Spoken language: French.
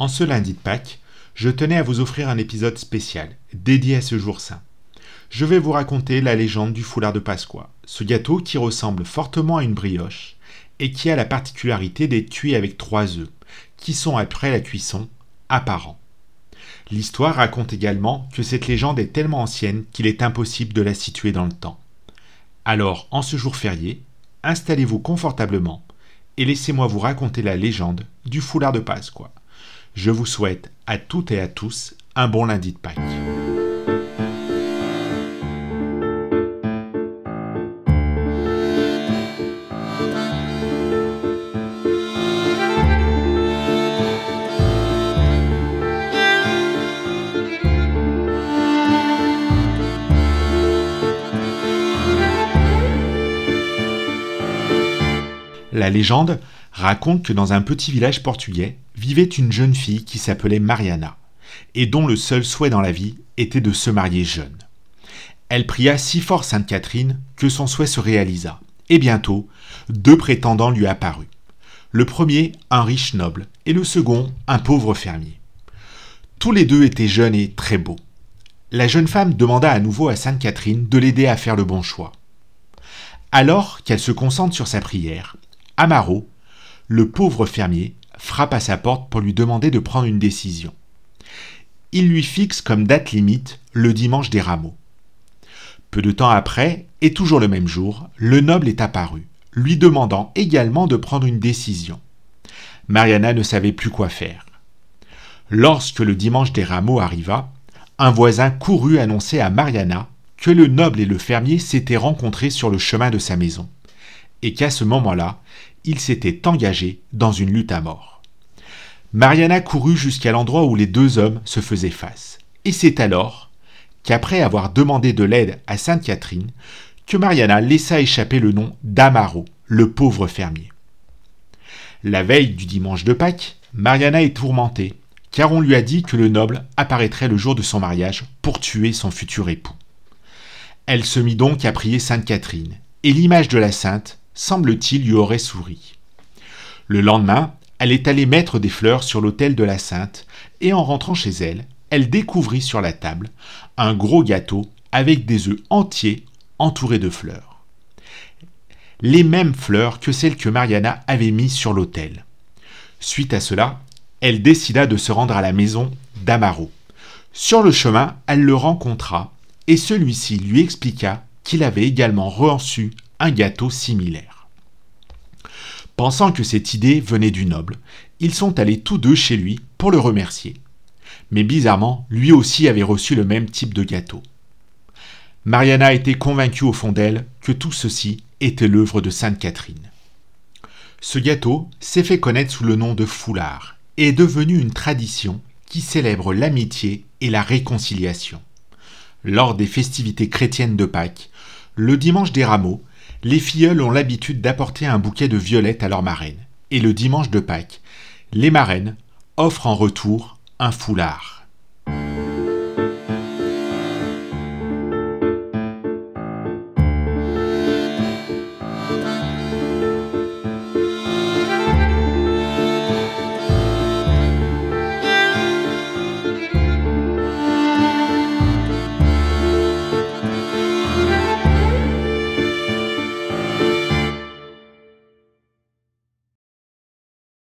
En ce lundi de Pâques, je tenais à vous offrir un épisode spécial, dédié à ce jour saint. Je vais vous raconter la légende du foulard de Pasqua, ce gâteau qui ressemble fortement à une brioche et qui a la particularité d'être cuit avec trois œufs, qui sont après la cuisson apparents. L'histoire raconte également que cette légende est tellement ancienne qu'il est impossible de la situer dans le temps. Alors, en ce jour férié, installez-vous confortablement et laissez-moi vous raconter la légende du foulard de Pasqua. Je vous souhaite à toutes et à tous un bon lundi de Pâques. La légende raconte que dans un petit village portugais vivait une jeune fille qui s'appelait Mariana, et dont le seul souhait dans la vie était de se marier jeune. Elle pria si fort Sainte Catherine que son souhait se réalisa, et bientôt deux prétendants lui apparurent. Le premier, un riche noble, et le second, un pauvre fermier. Tous les deux étaient jeunes et très beaux. La jeune femme demanda à nouveau à Sainte Catherine de l'aider à faire le bon choix. Alors qu'elle se concentre sur sa prière, Amaro, le pauvre fermier, frappe à sa porte pour lui demander de prendre une décision. Il lui fixe comme date limite le dimanche des rameaux. Peu de temps après, et toujours le même jour, le noble est apparu, lui demandant également de prendre une décision. Mariana ne savait plus quoi faire. Lorsque le dimanche des rameaux arriva, un voisin courut annoncer à Mariana que le noble et le fermier s'étaient rencontrés sur le chemin de sa maison, et qu'à ce moment-là, il s'était engagé dans une lutte à mort. Mariana courut jusqu'à l'endroit où les deux hommes se faisaient face. Et c'est alors qu'après avoir demandé de l'aide à Sainte Catherine, que Mariana laissa échapper le nom d'Amaro, le pauvre fermier. La veille du dimanche de Pâques, Mariana est tourmentée, car on lui a dit que le noble apparaîtrait le jour de son mariage pour tuer son futur époux. Elle se mit donc à prier Sainte Catherine, et l'image de la sainte semble-t-il, lui aurait souri. Le lendemain, elle est allée mettre des fleurs sur l'autel de la Sainte, et en rentrant chez elle, elle découvrit sur la table un gros gâteau avec des œufs entiers entourés de fleurs. Les mêmes fleurs que celles que Mariana avait mises sur l'autel. Suite à cela, elle décida de se rendre à la maison d'Amaro. Sur le chemin, elle le rencontra et celui-ci lui expliqua qu'il avait également reçu un gâteau similaire. Pensant que cette idée venait du noble, ils sont allés tous deux chez lui pour le remercier. Mais bizarrement, lui aussi avait reçu le même type de gâteau. Mariana était convaincue au fond d'elle que tout ceci était l'œuvre de Sainte Catherine. Ce gâteau s'est fait connaître sous le nom de foulard et est devenu une tradition qui célèbre l'amitié et la réconciliation. Lors des festivités chrétiennes de Pâques, le dimanche des rameaux, les filleuls ont l'habitude d'apporter un bouquet de violettes à leur marraine. Et le dimanche de Pâques, les marraines offrent en retour un foulard.